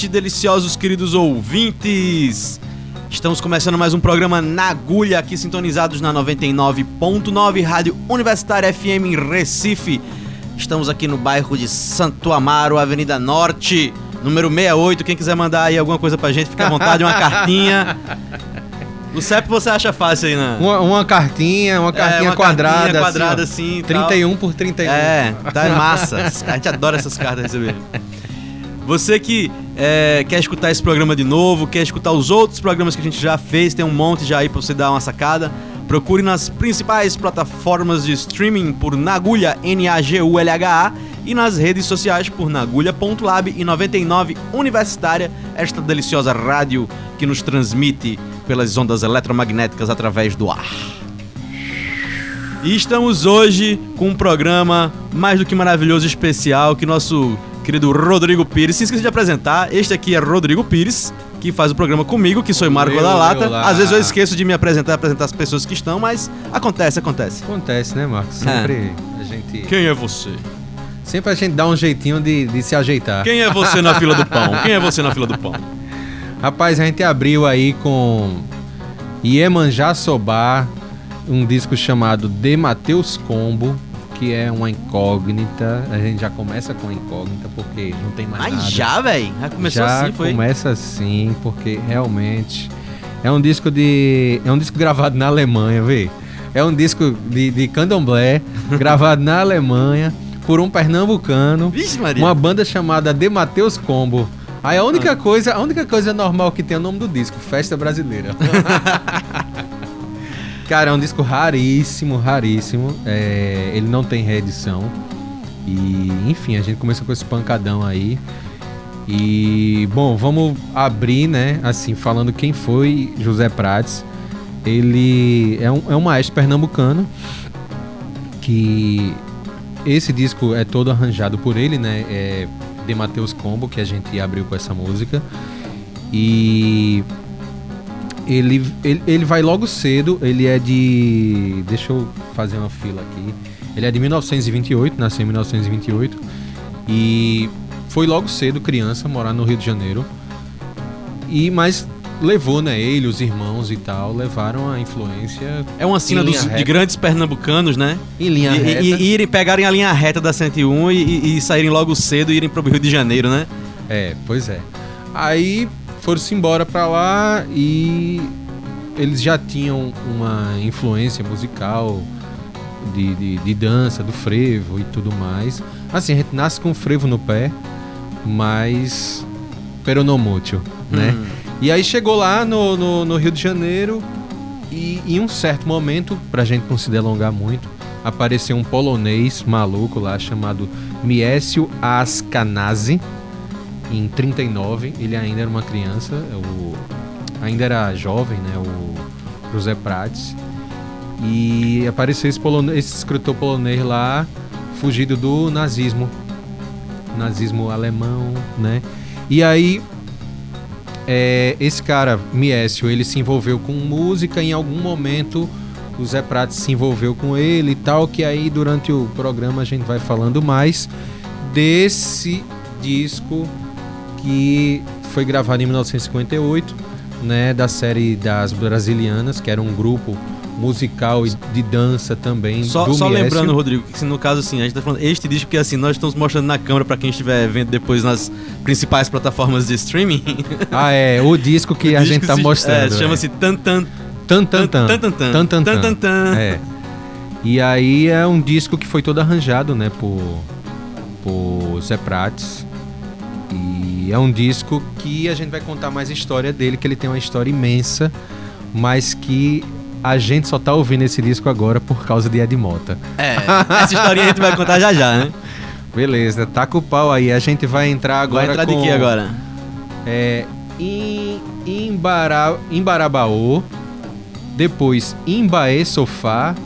Noite, deliciosos queridos ouvintes. Estamos começando mais um programa na agulha aqui sintonizados na 99.9 Rádio Universitária FM em Recife. Estamos aqui no bairro de Santo Amaro, Avenida Norte, número 68. Quem quiser mandar aí alguma coisa pra gente, fica à vontade, uma cartinha. O CEP você acha fácil aí, né? Uma, uma cartinha, uma cartinha é, uma quadrada. Cartinha quadrada assim. assim 31 por 31. É, tá massa. A gente adora essas cartas receber. Você que é, quer escutar esse programa de novo, quer escutar os outros programas que a gente já fez, tem um monte já aí pra você dar uma sacada. Procure nas principais plataformas de streaming por Nagulha, N-A-G-U-L-H-A, e nas redes sociais por nagulha.lab e 99 Universitária, esta deliciosa rádio que nos transmite pelas ondas eletromagnéticas através do ar. E estamos hoje com um programa mais do que maravilhoso especial que nosso querido Rodrigo Pires. Se esqueci de apresentar, este aqui é Rodrigo Pires, que faz o programa comigo, que sou Marco da Lata. Às vezes eu esqueço de me apresentar, apresentar as pessoas que estão, mas acontece, acontece. Acontece, né, Marcos? Sempre é. a gente. Quem é você? Sempre a gente dá um jeitinho de, de se ajeitar. Quem é você na fila do pão? Quem é você na fila do pão? Rapaz, a gente abriu aí com Iemanjá Sobar, um disco chamado De Mateus Combo que é uma incógnita. A gente já começa com a incógnita porque não tem mais Mas nada. já, velho? Já começou já assim, foi? começa assim porque realmente é um disco de é um disco gravado na Alemanha, vê. É um disco de, de candomblé gravado na Alemanha por um pernambucano, Vixe, Maria. uma banda chamada De Mateus Combo. Aí a única coisa, a única coisa normal que tem é o nome do disco, Festa Brasileira. Cara, é um disco raríssimo, raríssimo. É, ele não tem reedição. E, enfim, a gente começou com esse pancadão aí. E, bom, vamos abrir, né? Assim, falando quem foi José Prates. Ele é um, é um maestro pernambucano que esse disco é todo arranjado por ele, né? É de Mateus Combo, que a gente abriu com essa música. E ele, ele, ele vai logo cedo, ele é de. Deixa eu fazer uma fila aqui. Ele é de 1928, nasceu em 1928. E foi logo cedo, criança, morar no Rio de Janeiro. E, mas levou, né? Ele, os irmãos e tal, levaram a influência. É uma cena dos- de grandes pernambucanos, né? Em linha E, reta. e- e irem pegarem a linha reta da 101 e, e- e saírem logo cedo e irem pro Rio de Janeiro, né? É, pois é. Aí foram-se embora pra lá e eles já tinham uma influência musical de, de, de dança, do frevo e tudo mais. Assim, a gente nasce com o frevo no pé, mas peronomútil, né? Hum. E aí chegou lá no, no, no Rio de Janeiro e em um certo momento, pra gente não se delongar muito, apareceu um polonês maluco lá chamado Miesio Ascanazzi em 39, ele ainda era uma criança, o, ainda era jovem, né, o José Prates. E apareceu esse, polone- esse escritor polonês lá, fugido do nazismo, nazismo alemão, né? E aí é, esse cara, Miesio, ele se envolveu com música em algum momento o Zé Prates se envolveu com ele e tal, que aí durante o programa a gente vai falando mais desse disco que foi gravado em 1958, né, da série das Brasilianas, que era um grupo musical e de dança também Só, só lembrando, Rodrigo, que no caso assim, a gente tá falando este disco porque assim, nós estamos mostrando na câmera pra quem estiver vendo depois nas principais plataformas de streaming. Ah, é, o disco que O a disco gente tá se- mostrando. É, é. chama-se Tan Tan Tan Tan Tan. Tan Tan Tan. Tan Tan Tan Tan Tan. Tan. É. E aí é um disco que foi todo arranjado, né, por, por Zé Prates. E é um disco que a gente vai contar mais a história dele, que ele tem uma história imensa, mas que a gente só tá ouvindo esse disco agora por causa de Ed Mota. É, essa historinha a gente vai contar já já, né? Beleza, taca o pau aí. A gente vai entrar agora Vai entrar com... de que agora? É, em Imbara, depois Imbaê Sofá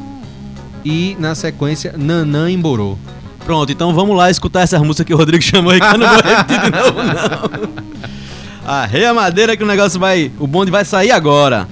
e na sequência Nanã Emborô. Pronto, então vamos lá escutar essa música que o Rodrigo chamou aí, que eu não vou repetir de novo, não. Arreia a madeira que o negócio vai. O bonde vai sair agora.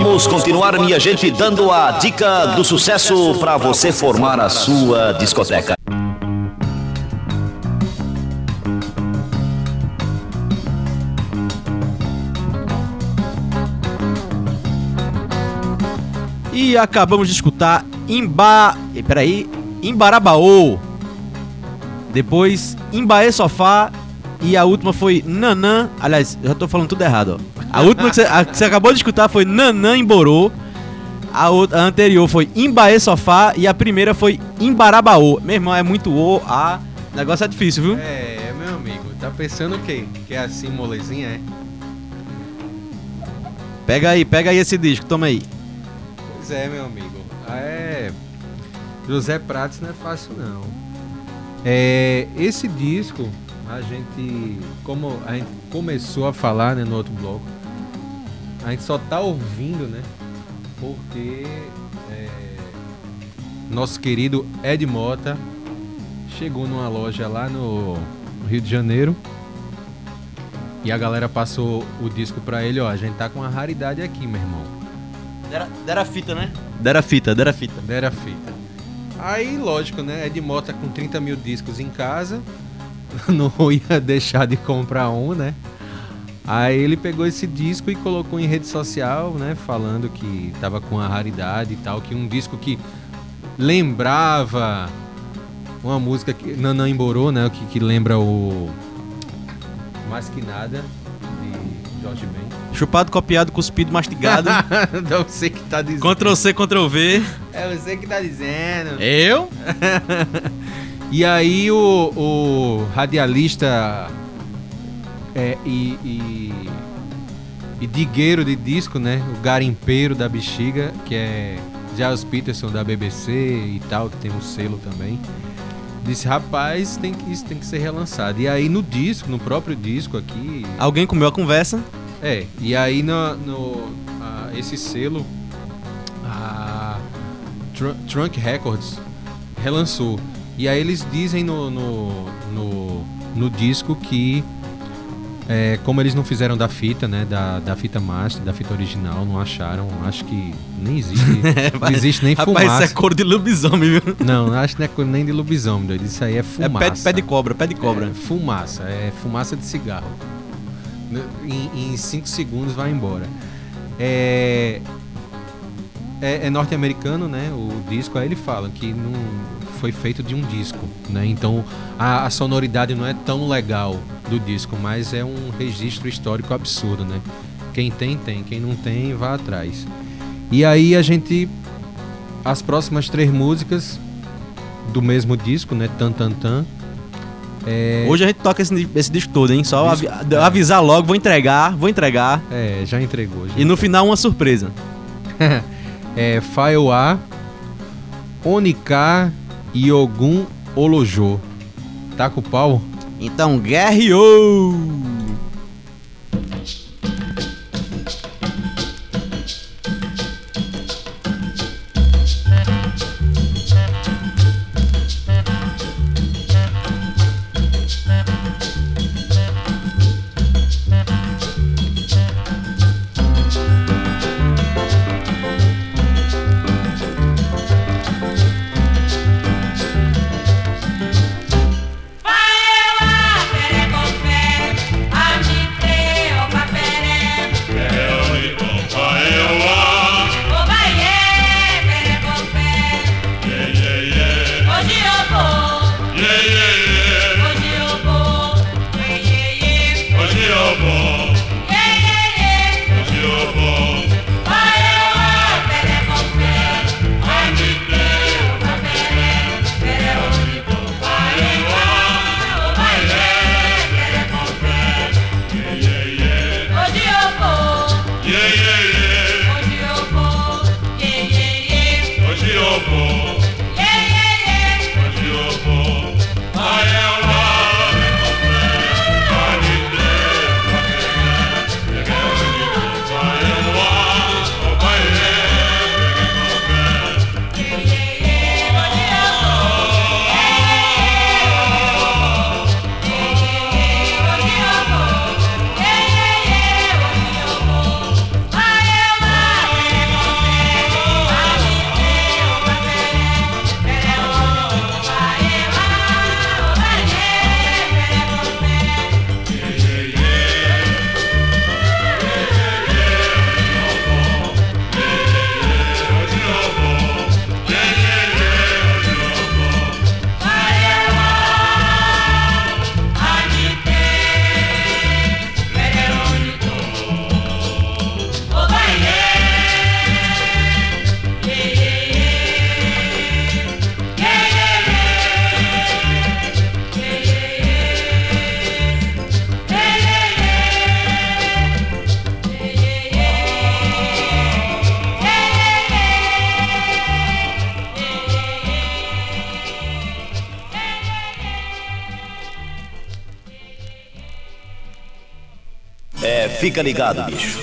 Vamos continuar, minha gente, dando a dica do sucesso para você formar a sua discoteca. E acabamos de escutar Imba. Peraí. Imbarabaô. Depois Imbaê Sofá. E a última foi Nanã. Aliás, já tô falando tudo errado, ó. A última que você, a que você acabou de escutar foi Nanã Emborô. A, outra, a anterior foi Imbaê Sofá. E a primeira foi Imbarabaô. Meu irmão, é muito O, A. O negócio é difícil, viu? É, meu amigo, tá pensando o quê? Que é assim molezinha, é? Pega aí, pega aí esse disco, toma aí. Pois é, meu amigo. É. José Prates não é fácil, não. É, esse disco, a gente. Como a gente começou a falar né, no outro bloco, a gente só tá ouvindo, né? Porque é, nosso querido Ed Mota chegou numa loja lá no Rio de Janeiro. E a galera passou o disco pra ele, ó. A gente tá com uma raridade aqui, meu irmão. Dera, dera fita, né? Dera fita, dera fita. Dera fita. Aí, lógico, né? Ed Mota com 30 mil discos em casa. Não ia deixar de comprar um, né? Aí ele pegou esse disco e colocou em rede social, né? Falando que tava com a raridade e tal. Que um disco que lembrava uma música que Nanã Emborou, né? Que, que lembra o Mais Que Nada, de Jorge Ben. Chupado, copiado, cuspido, mastigado. Não sei que tá dizendo. Ctrl C, Ctrl V. É você que tá dizendo. Eu? E aí o, o radialista é, e, e, e digueiro de disco, né? O garimpeiro da bexiga, que é Giles Peterson da BBC e tal, que tem um selo também. Disse, rapaz, tem que, isso tem que ser relançado. E aí no disco, no próprio disco aqui. Alguém comeu a conversa. É, e aí no, no a- esse selo, a Tru- Trunk Records relançou. E aí eles dizem no, no, no, no disco que é, como eles não fizeram da fita, né? Da, da fita master, da fita original, não acharam, acho que nem existe. não existe nem Rapaz, fumaça. isso é cor de lobisomem, viu? Não, acho que não é coisa nem de lobisomem, doido. Isso aí é É fumaça. pé, pé de cobra, pé de cobra. É, fumaça, é fumaça de cigarro. Em 5 segundos vai embora. É, é, é norte-americano, né? O disco, aí ele fala que não foi feito de um disco, né? Então a, a sonoridade não é tão legal do disco, mas é um registro histórico absurdo, né? Quem tem, tem. Quem não tem, vá atrás. E aí a gente. As próximas três músicas do mesmo disco, né? Tan Tan Tan. É, Hoje a gente toca esse, esse disco todo, hein? Só Disco- avi- avisar logo, vou entregar, vou entregar. É, já entregou. Já E no final uma surpresa. é File A, Onika Ogum Olojo. Tá com o pau? Então, guerreou! Fica ligado, bicho.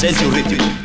Says your religion.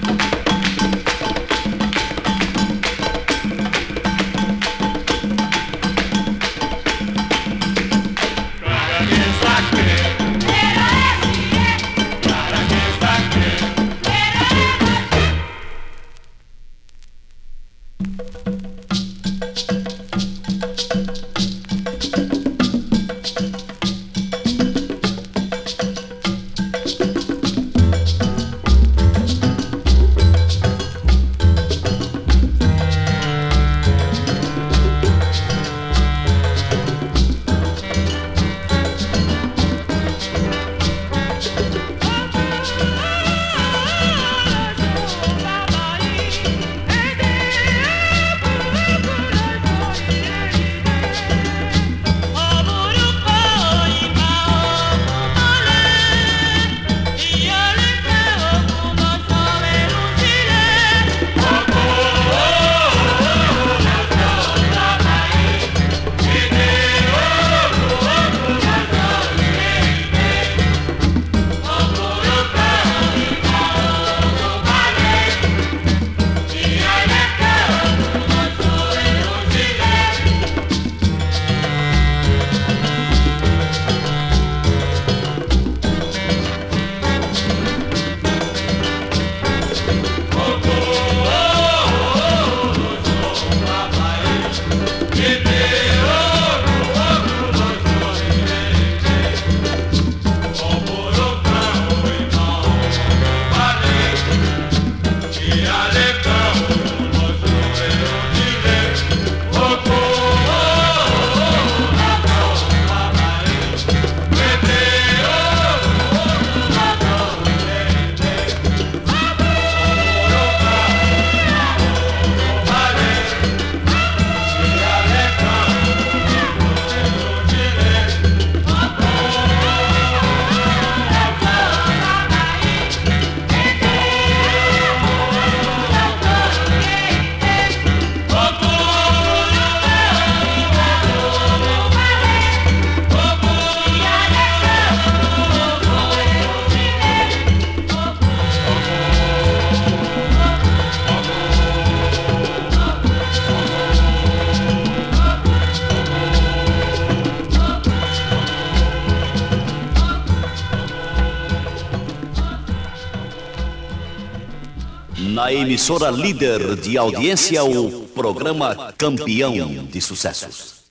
Emissora líder de audiência, o programa Campeão de Sucessos.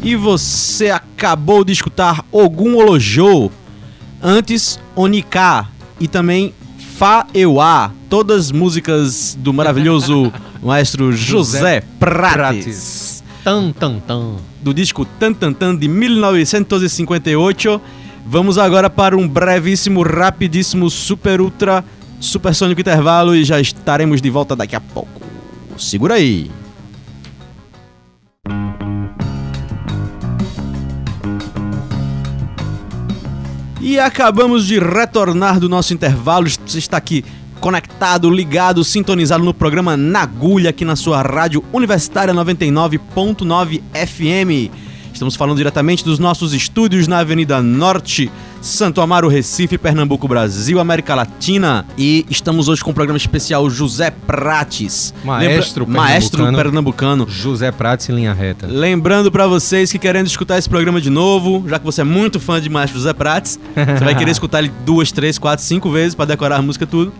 E você acabou de escutar Ogum Olojô, antes Oniká e também Fa Euá, todas músicas do maravilhoso maestro José Prates. Tan, tan, tan. do disco Tan Tan Tan de 1958. Vamos agora para um brevíssimo, rapidíssimo, super ultra, supersônico intervalo e já estaremos de volta daqui a pouco. Segura aí. E acabamos de retornar do nosso intervalo. Você está aqui conectado, ligado, sintonizado no programa Nagulha aqui na sua rádio Universitária 99.9 FM. Estamos falando diretamente dos nossos estúdios na Avenida Norte, Santo Amaro, Recife, Pernambuco, Brasil, América Latina. E estamos hoje com o programa especial José Prates. Maestro Maestro pernambucano. pernambucano. José Prates em linha reta. Lembrando pra vocês que querendo escutar esse programa de novo, já que você é muito fã de Maestro José Prates, você vai querer escutar ele duas, três, quatro, cinco vezes pra decorar a música tudo.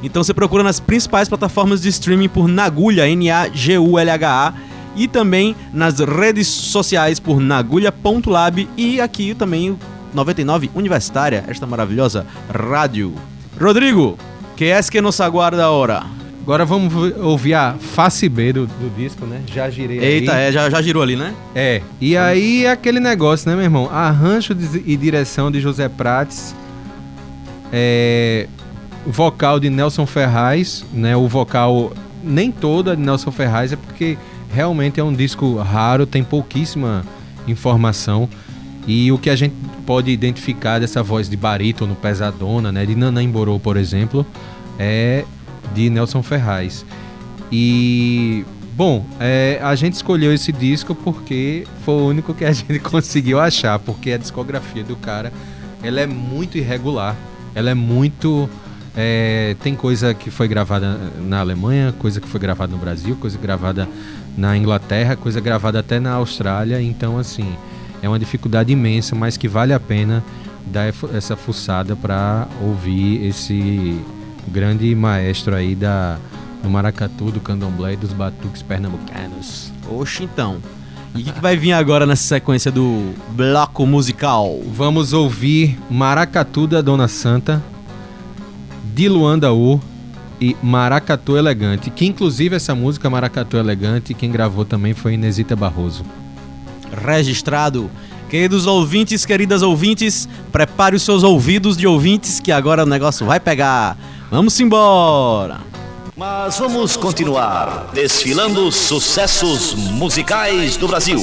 Então você procura nas principais plataformas de streaming por Nagulha, N-A-G-U-L-H-A, e também nas redes sociais por nagulha.lab e aqui também o 99 Universitária, esta maravilhosa rádio. Rodrigo, que é que nos aguarda agora? Agora vamos ouvir a face B do, do disco, né? Já girei Eita, aí. é, já, já girou ali, né? É, e aí é aquele negócio, né, meu irmão? Arranjo e direção de José Prates, é, vocal de Nelson Ferraz, né? O vocal nem todo é de Nelson Ferraz, é porque realmente é um disco raro, tem pouquíssima informação. E o que a gente pode identificar dessa voz de barítono pesadona, né? De Nana Emborô, por exemplo, é de Nelson Ferraz. E bom, é, a gente escolheu esse disco porque foi o único que a gente conseguiu achar, porque a discografia do cara ela é muito irregular, ela é muito é, tem coisa que foi gravada na Alemanha, coisa que foi gravada no Brasil, coisa gravada na Inglaterra, coisa gravada até na Austrália. Então, assim, é uma dificuldade imensa, mas que vale a pena dar essa fuçada para ouvir esse grande maestro aí da, do maracatu, do candomblé e dos batuques pernambucanos. Oxe, então. E o que, que vai vir agora nessa sequência do bloco musical? Vamos ouvir Maracatu da Dona Santa, de Luanda U e Maracatu Elegante, que inclusive essa música Maracatu Elegante, quem gravou também foi Inesita Barroso. Registrado. Queridos ouvintes, queridas ouvintes, prepare os seus ouvidos de ouvintes que agora o negócio vai pegar. Vamos embora. Mas vamos continuar desfilando os sucessos musicais do Brasil.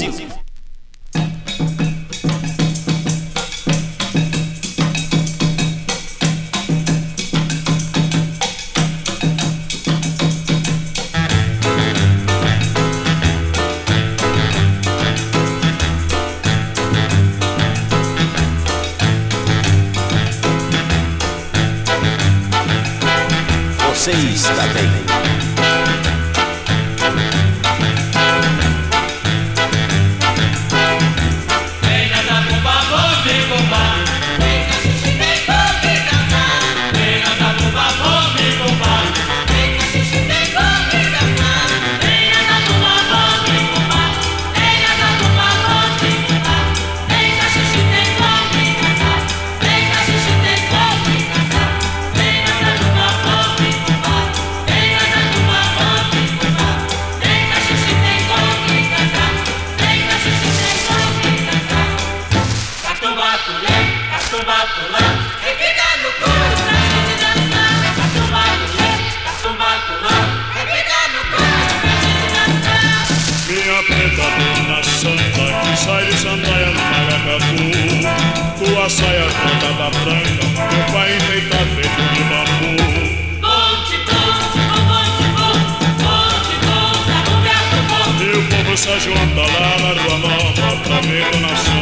Nova pra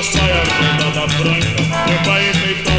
Tua saia rodada branca Teu pai enfeitado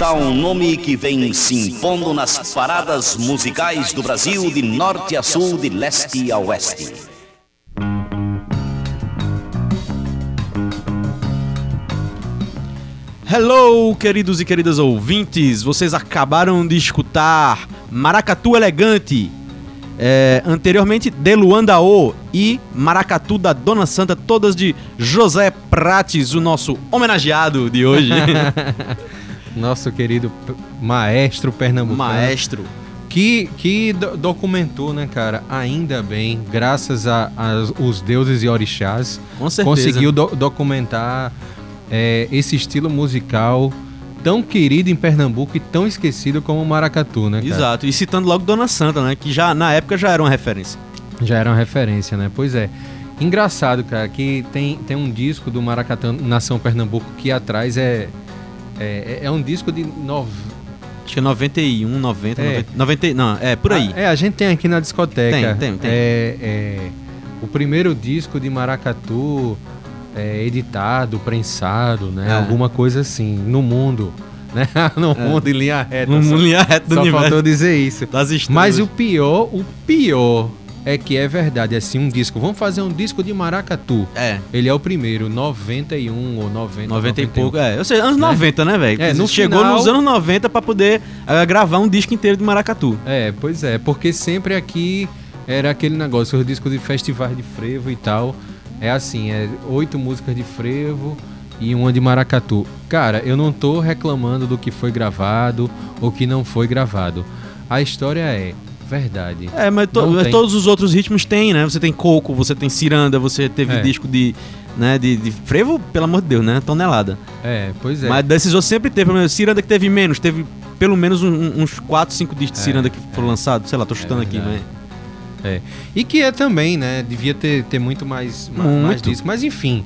está um nome que vem se impondo nas paradas musicais do Brasil de norte a sul, de leste a oeste. Hello, queridos e queridas ouvintes. Vocês acabaram de escutar Maracatu Elegante. É, anteriormente, De Luandaô e Maracatu da Dona Santa, todas de José Prates, o nosso homenageado de hoje. Nosso querido maestro pernambucano. Maestro. Que, que do- documentou, né, cara? Ainda bem, graças a, a os deuses e orixás, Com certeza. conseguiu do- documentar é, esse estilo musical tão querido em Pernambuco e tão esquecido como o maracatu, né, cara? Exato. E citando logo Dona Santa, né? Que já na época já era uma referência. Já era uma referência, né? Pois é. Engraçado, cara, que tem, tem um disco do Maracatã Nação Pernambuco que atrás é, é, é um disco de nove... Acho que é 91, 90, É. 90, 90 não, é por aí. Ah, é, a gente tem aqui na discoteca. Tem, tem, tem. É, é, o primeiro disco de maracatu é, editado, prensado, né? É. Alguma coisa assim, no mundo. Né? no mundo em linha reta. No só, linha reta do só universo. faltou dizer isso. Das estrelas. Mas o pior, o pior é que é verdade. Assim, um disco. Vamos fazer um disco de maracatu. É. Ele é o primeiro, 91 ou 90. 90 e 91. pouco, é. Ou seja, anos Né? 90, né, velho? É, no Chegou final- nos anos 90 pra poder eh, gravar um disco inteiro de maracatu. É, pois é, porque sempre aqui era aquele negócio, os discos de festivais de frevo e tal. É assim, é oito músicas de frevo e uma de maracatu. Cara, eu não tô reclamando do que foi gravado ou que não foi gravado. A história é verdade. É, mas, to- mas todos os outros ritmos tem, né? Você tem coco, você tem ciranda, você teve É. disco de, né, de, de frevo, pelo amor de Deus, né? Tonelada. É, pois é. Mas desses outros sempre teve, pelo menos, ciranda que teve menos, teve pelo menos um- uns 4, 5 discos de É, ciranda que foram lançados, sei lá, tô chutando aqui, mas... É. E que é também, né? Devia ter, ter muito mais, ma- mais Muito. disso. Mas enfim.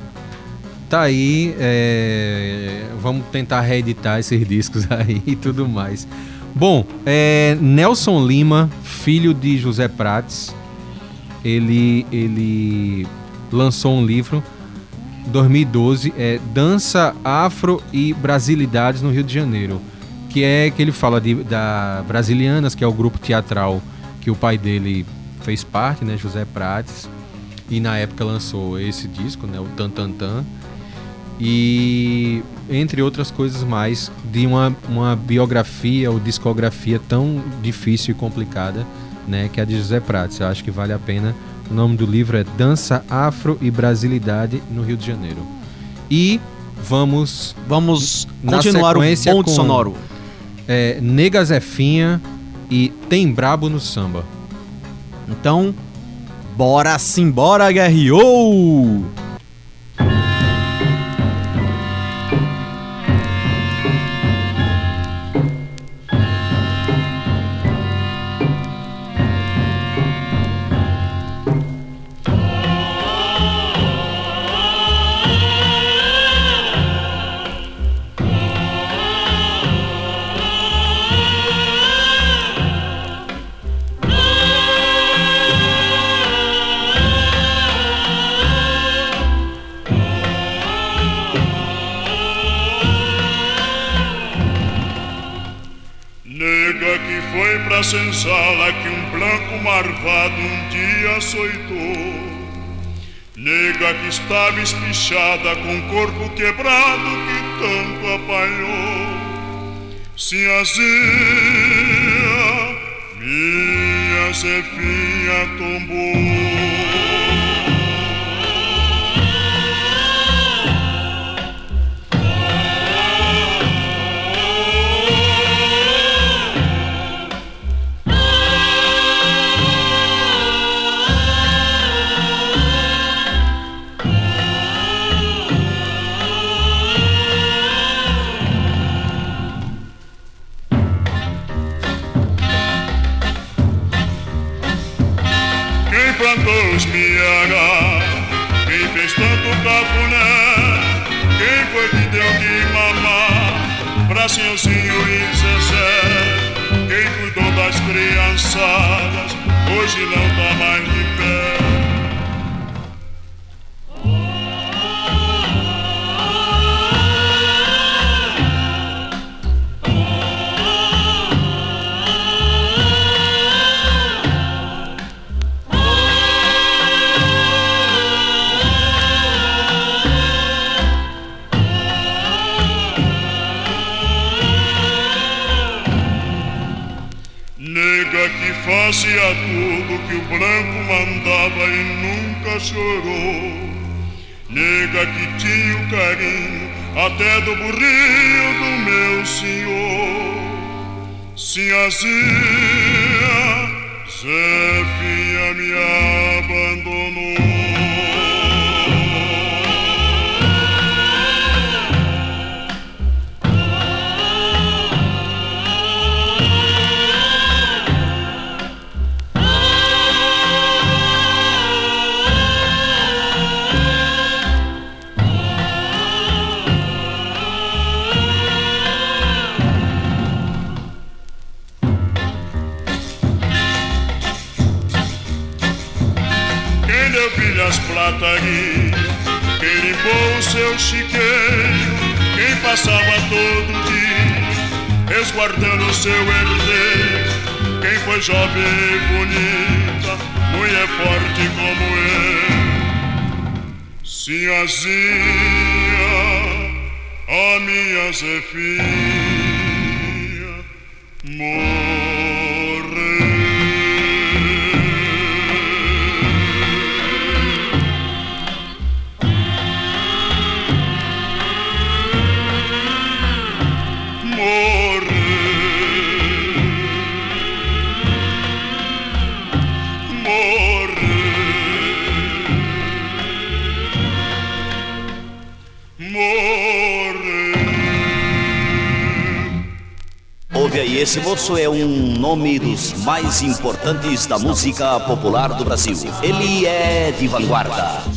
Tá aí. é, Vamos tentar reeditar esses discos aí e tudo mais. Bom, é, Nelson Lima, filho de José Prates, ele, ele lançou um livro 2012, é Dança Afro e Brasilidades no Rio de Janeiro, que é que ele fala de, da Brasilianas, que é o grupo teatral que o pai dele fez parte, né, José Prates, e na época lançou esse disco, né, o Tan Tan Tan, e entre outras coisas mais de uma, uma biografia ou discografia tão difícil e complicada, né, que é a de José Prates. Eu acho que vale a pena. O nome do livro é Dança Afro e Brasilidade no Rio de Janeiro. E vamos Vamos continuar o bonde com- sonoro. é, Nega Zefinha e Tem Brabo no Samba. Então, bora simbora, guerreou! Quebrado que tanto apanhou. Sinhazinha, minha Zefinha tombou. Foi que deu de mamar pra Senhorzinho e Zezé? Quem cuidou das criançadas? Hoje não tá mais de pé. Branco mandava e nunca chorou. Nega que tinha o carinho até do burrinho do meu senhor. Sinhazinha, Zefinha me abandonou. Limpou o seu chiqueiro, quem passava todo dia, resguardando seu herdeiro, quem foi jovem e bonita, mulher forte como eu. Sinhazinha, a minha Zefinha, morreu. Esse moço é um nome dos mais importantes da música popular do Brasil. Ele é de vanguarda.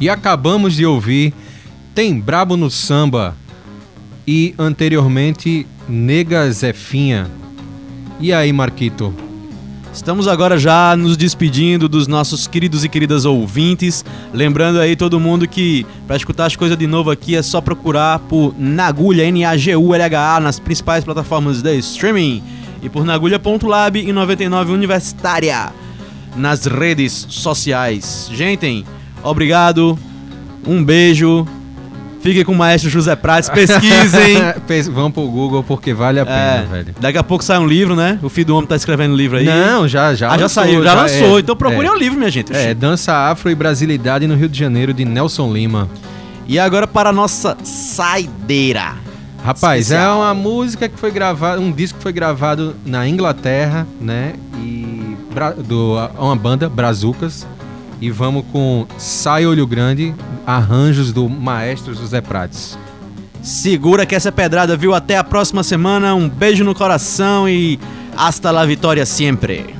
E acabamos de ouvir Tem Brabo no Samba e anteriormente Nega Zefinha. E aí, Marquito? Estamos agora já nos despedindo dos nossos queridos e queridas ouvintes. Lembrando aí todo mundo que para escutar as coisas de novo aqui é só procurar por Nagulha, N-A-G-U-L-H-A, nas principais plataformas de streaming. E por Nagulha.lab e 99 Universitária nas redes sociais. Gente, obrigado, um beijo. Fiquem com o maestro José Prates, pesquisem. Pes- Vamos pro Google porque vale a pena, É, velho. daqui a pouco sai um livro, né? O filho do homem tá escrevendo livro aí. Não, já, já. ah, já lançou, saiu, já, lançou. é, então procurem é. o livro, minha gente. É, Dança Afro e Brasilidade no Rio de Janeiro, de Nelson Lima. E agora para a nossa saideira. Rapaz, Especial. é uma música que foi gravada, um disco que foi gravado na Inglaterra, né? E do uma banda Brazucas. E vamos com Sai Olho Grande, arranjos do maestro José Prates. Segura que essa é pedrada, viu? Até a próxima semana. Um beijo no coração e hasta la vitória sempre.